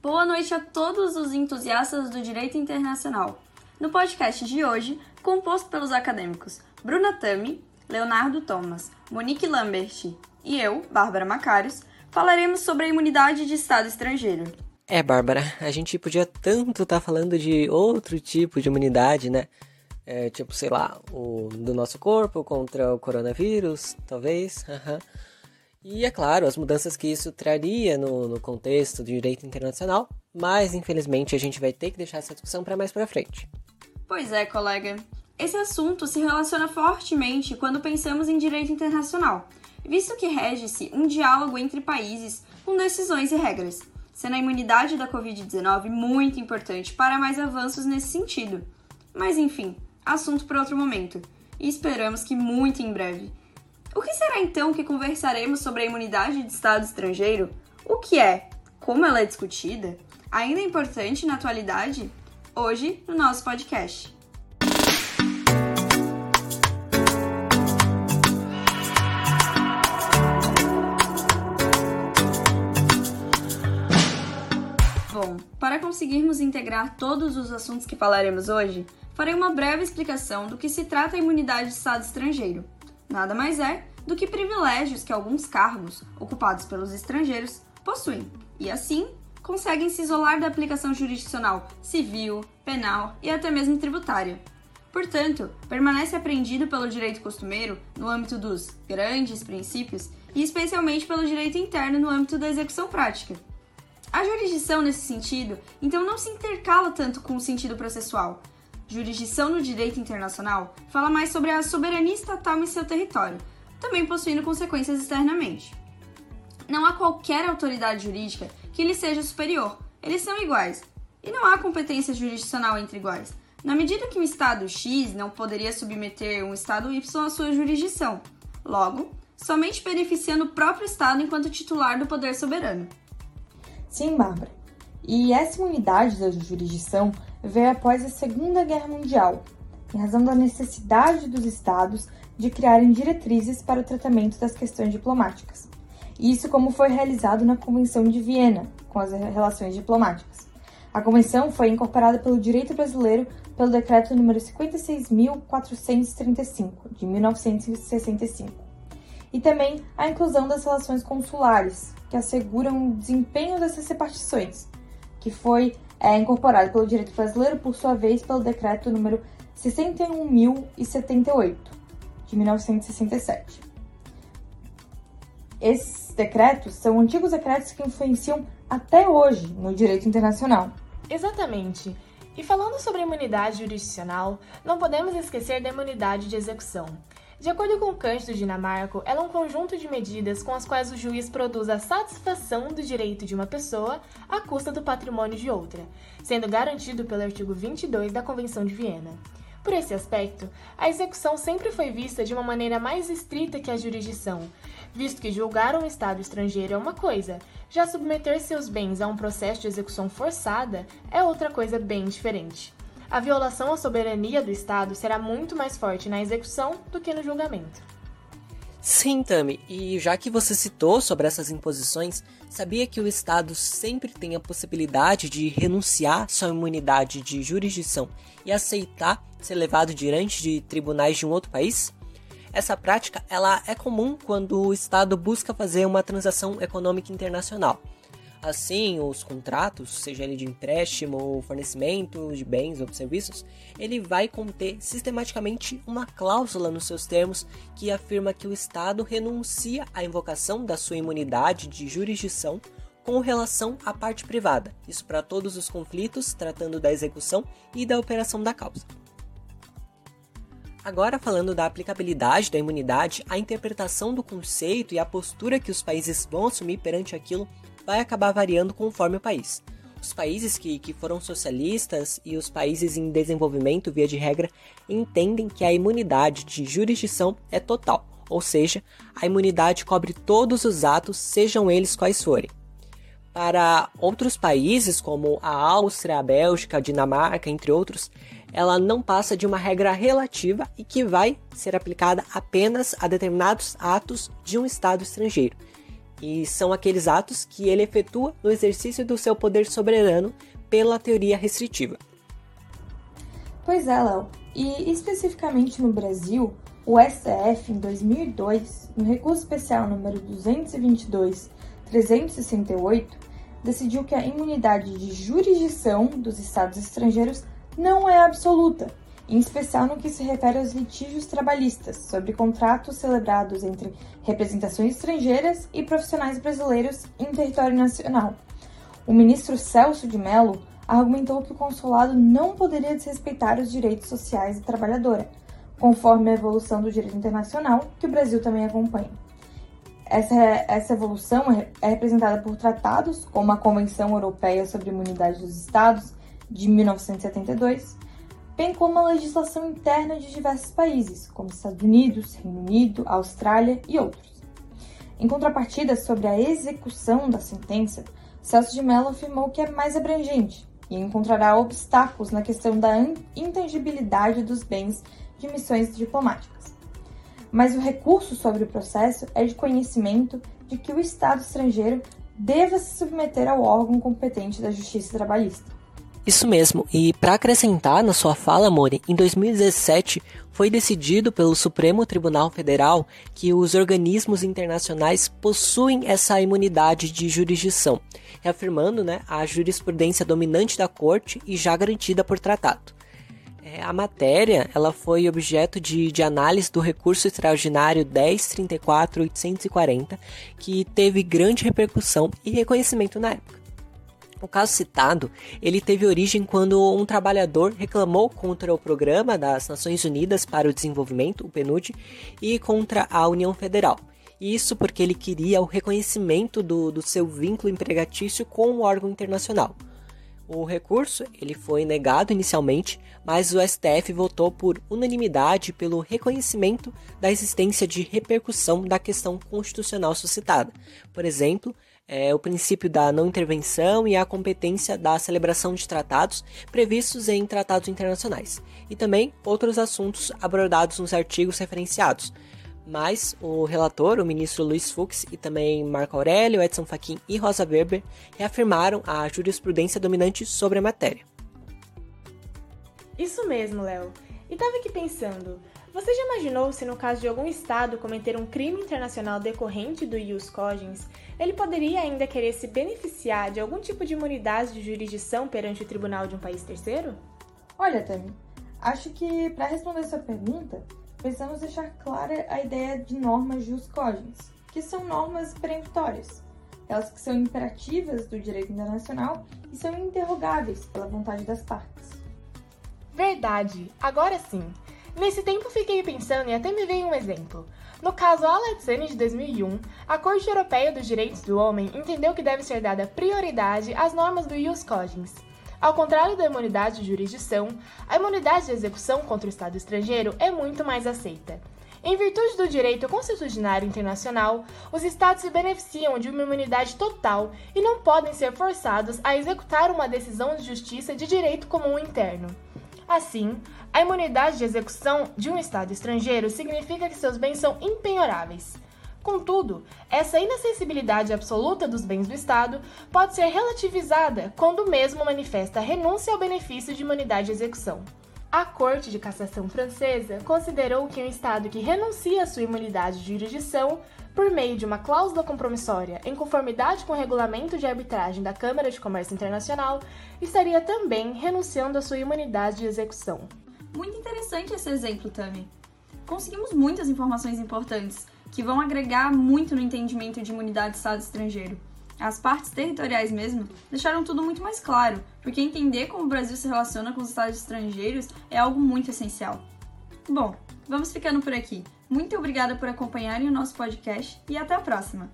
Boa noite a todos os entusiastas do direito internacional. No podcast de hoje, composto pelos acadêmicos Bruna Tami, Leonardo Thomas, Monique Lambert e eu, Bárbara Macários, falaremos sobre a imunidade de Estado estrangeiro. É, Bárbara, a gente podia tanto estar tá falando de outro tipo de imunidade, né? É, tipo, sei lá, o do nosso corpo contra o coronavírus, talvez. Uhum. E é claro, as mudanças que isso traria no, no contexto do direito internacional, mas infelizmente a gente vai ter que deixar essa discussão para mais para frente. Pois é, colega. Esse assunto se relaciona fortemente quando pensamos em direito internacional, visto que rege-se um diálogo entre países com decisões e regras, sendo a imunidade da Covid-19 muito importante para mais avanços nesse sentido. Mas enfim, assunto para outro momento, e esperamos que muito em breve. O que será então que conversaremos sobre a imunidade de Estado estrangeiro? O que é? Como ela é discutida? Ainda é importante na atualidade? Hoje, no nosso podcast. Bom, para conseguirmos integrar todos os assuntos que falaremos hoje, farei uma breve explicação do que se trata a imunidade de Estado estrangeiro. Nada mais é do que privilégios que alguns cargos ocupados pelos estrangeiros possuem, e assim conseguem se isolar da aplicação jurisdicional civil, penal e até mesmo tributária. Portanto, permanece apreendido pelo direito costumeiro no âmbito dos grandes princípios e especialmente pelo direito interno no âmbito da execução prática. A jurisdição, nesse sentido, então não se intercala tanto com o sentido processual, Jurisdição no direito internacional fala mais sobre a soberania estatal em seu território, também possuindo consequências externamente. Não há qualquer autoridade jurídica que lhe seja superior, eles são iguais. E não há competência jurisdicional entre iguais, na medida que um Estado X não poderia submeter um Estado Y à sua jurisdição. Logo, somente beneficiando o próprio Estado enquanto titular do poder soberano. Sim, Bárbara. E essa imunidade da jurisdição veio após a Segunda Guerra Mundial, em razão da necessidade dos Estados de criarem diretrizes para o tratamento das questões diplomáticas. Isso como foi realizado na Convenção de Viena, com as relações diplomáticas. A convenção foi incorporada pelo direito brasileiro pelo decreto número 56.435 de 1965. E também a inclusão das relações consulares, que asseguram o desempenho dessas repartições, que foi é incorporado pelo direito brasileiro, por sua vez, pelo decreto número 61.078, de 1967. Esses decretos são antigos decretos que influenciam até hoje no direito internacional. Exatamente. E falando sobre imunidade jurisdicional, não podemos esquecer da imunidade de execução. De acordo com Cândido Dinamarco, ela é um conjunto de medidas com as quais o juiz produz a satisfação do direito de uma pessoa à custa do patrimônio de outra, sendo garantido pelo artigo 22 da Convenção de Viena. Por esse aspecto, a execução sempre foi vista de uma maneira mais estrita que a jurisdição, visto que julgar um Estado estrangeiro é uma coisa, já submeter seus bens a um processo de execução forçada é outra coisa bem diferente a violação à soberania do Estado será muito mais forte na execução do que no julgamento. Sim, Tami, e já que você citou sobre essas imposições, sabia que o Estado sempre tem a possibilidade de renunciar sua imunidade de jurisdição e aceitar ser levado diante de tribunais de um outro país? Essa prática ela é comum quando o Estado busca fazer uma transação econômica internacional. Assim, os contratos, seja ele de empréstimo ou fornecimento de bens ou serviços, ele vai conter sistematicamente uma cláusula nos seus termos que afirma que o Estado renuncia à invocação da sua imunidade de jurisdição com relação à parte privada, isso para todos os conflitos tratando da execução e da operação da causa. Agora, falando da aplicabilidade da imunidade, a interpretação do conceito e a postura que os países vão assumir perante aquilo vai acabar variando conforme o país. Os países que, que foram socialistas e os países em desenvolvimento, via de regra, entendem que a imunidade de jurisdição é total, ou seja, a imunidade cobre todos os atos, sejam eles quais forem. Para outros países, como a Áustria, a Bélgica, a Dinamarca, entre outros, ela não passa de uma regra relativa e que vai ser aplicada apenas a determinados atos de um Estado estrangeiro e são aqueles atos que ele efetua no exercício do seu poder soberano pela teoria restritiva. Pois é, Léo. E especificamente no Brasil, o STF, em 2002, no recurso especial número 222-368, decidiu que a imunidade de jurisdição dos estados estrangeiros não é absoluta, em especial no que se refere aos litígios trabalhistas sobre contratos celebrados entre representações estrangeiras e profissionais brasileiros em território nacional. O ministro Celso de Mello argumentou que o consulado não poderia desrespeitar os direitos sociais da trabalhadora, conforme a evolução do direito internacional, que o Brasil também acompanha. Essa, essa evolução é, é representada por tratados, como a Convenção Europeia sobre a Imunidade dos Estados, de 1972, bem como a legislação interna de diversos países, como Estados Unidos, Reino Unido, Austrália e outros. Em contrapartida sobre a execução da sentença, Celso de Mello afirmou que é mais abrangente, e encontrará obstáculos na questão da intangibilidade dos bens de missões diplomáticas. Mas o recurso sobre o processo é de conhecimento de que o Estado estrangeiro deva se submeter ao órgão competente da Justiça Trabalhista. Isso mesmo, e para acrescentar na sua fala, Mori, em 2017 foi decidido pelo Supremo Tribunal Federal que os organismos internacionais possuem essa imunidade de jurisdição, reafirmando né, a jurisprudência dominante da Corte e já garantida por tratado. É, a matéria ela foi objeto de, de análise do recurso extraordinário 1034-840, que teve grande repercussão e reconhecimento na época. O caso citado, ele teve origem quando um trabalhador reclamou contra o Programa das Nações Unidas para o Desenvolvimento, o PNUD, e contra a União Federal. Isso porque ele queria o reconhecimento do, do seu vínculo empregatício com o órgão internacional. O recurso ele foi negado inicialmente, mas o STF votou por unanimidade pelo reconhecimento da existência de repercussão da questão constitucional suscitada. Por exemplo, é, o princípio da não intervenção e a competência da celebração de tratados previstos em tratados internacionais, e também outros assuntos abordados nos artigos referenciados. Mas o relator, o ministro Luiz Fux e também Marco Aurélio, Edson Fachin e Rosa Weber reafirmaram a jurisprudência dominante sobre a matéria. Isso mesmo, Léo. E tava aqui pensando, você já imaginou se no caso de algum estado cometer um crime internacional decorrente do ius cogens, ele poderia ainda querer se beneficiar de algum tipo de imunidade de jurisdição perante o tribunal de um país terceiro? Olha, Tami, acho que para responder essa pergunta, precisamos deixar clara a ideia de normas jus cogens, que são normas peremptórias, elas que são imperativas do direito internacional e são interrogáveis pela vontade das partes. Verdade, agora sim. Nesse tempo fiquei pensando e até me veio um exemplo. No caso Alexane de 2001, a Corte Europeia dos Direitos do Homem entendeu que deve ser dada prioridade às normas do ius cogens. Ao contrário da imunidade de jurisdição, a imunidade de execução contra o Estado estrangeiro é muito mais aceita. Em virtude do direito constitucionário internacional, os Estados se beneficiam de uma imunidade total e não podem ser forçados a executar uma decisão de justiça de direito comum interno. Assim, a imunidade de execução de um Estado estrangeiro significa que seus bens são impenhoráveis. Contudo, essa inacessibilidade absoluta dos bens do Estado pode ser relativizada quando o mesmo manifesta renúncia ao benefício de imunidade de execução. A Corte de Cassação Francesa considerou que um Estado que renuncia à sua imunidade de jurisdição por meio de uma cláusula compromissória em conformidade com o regulamento de arbitragem da Câmara de Comércio Internacional, estaria também renunciando à sua imunidade de execução. Muito interessante esse exemplo, Tami. Conseguimos muitas informações importantes que vão agregar muito no entendimento de imunidade de Estado estrangeiro. As partes territoriais mesmo deixaram tudo muito mais claro, porque entender como o Brasil se relaciona com os estados estrangeiros é algo muito essencial. Bom, vamos ficando por aqui. Muito obrigada por acompanharem o nosso podcast e até a próxima!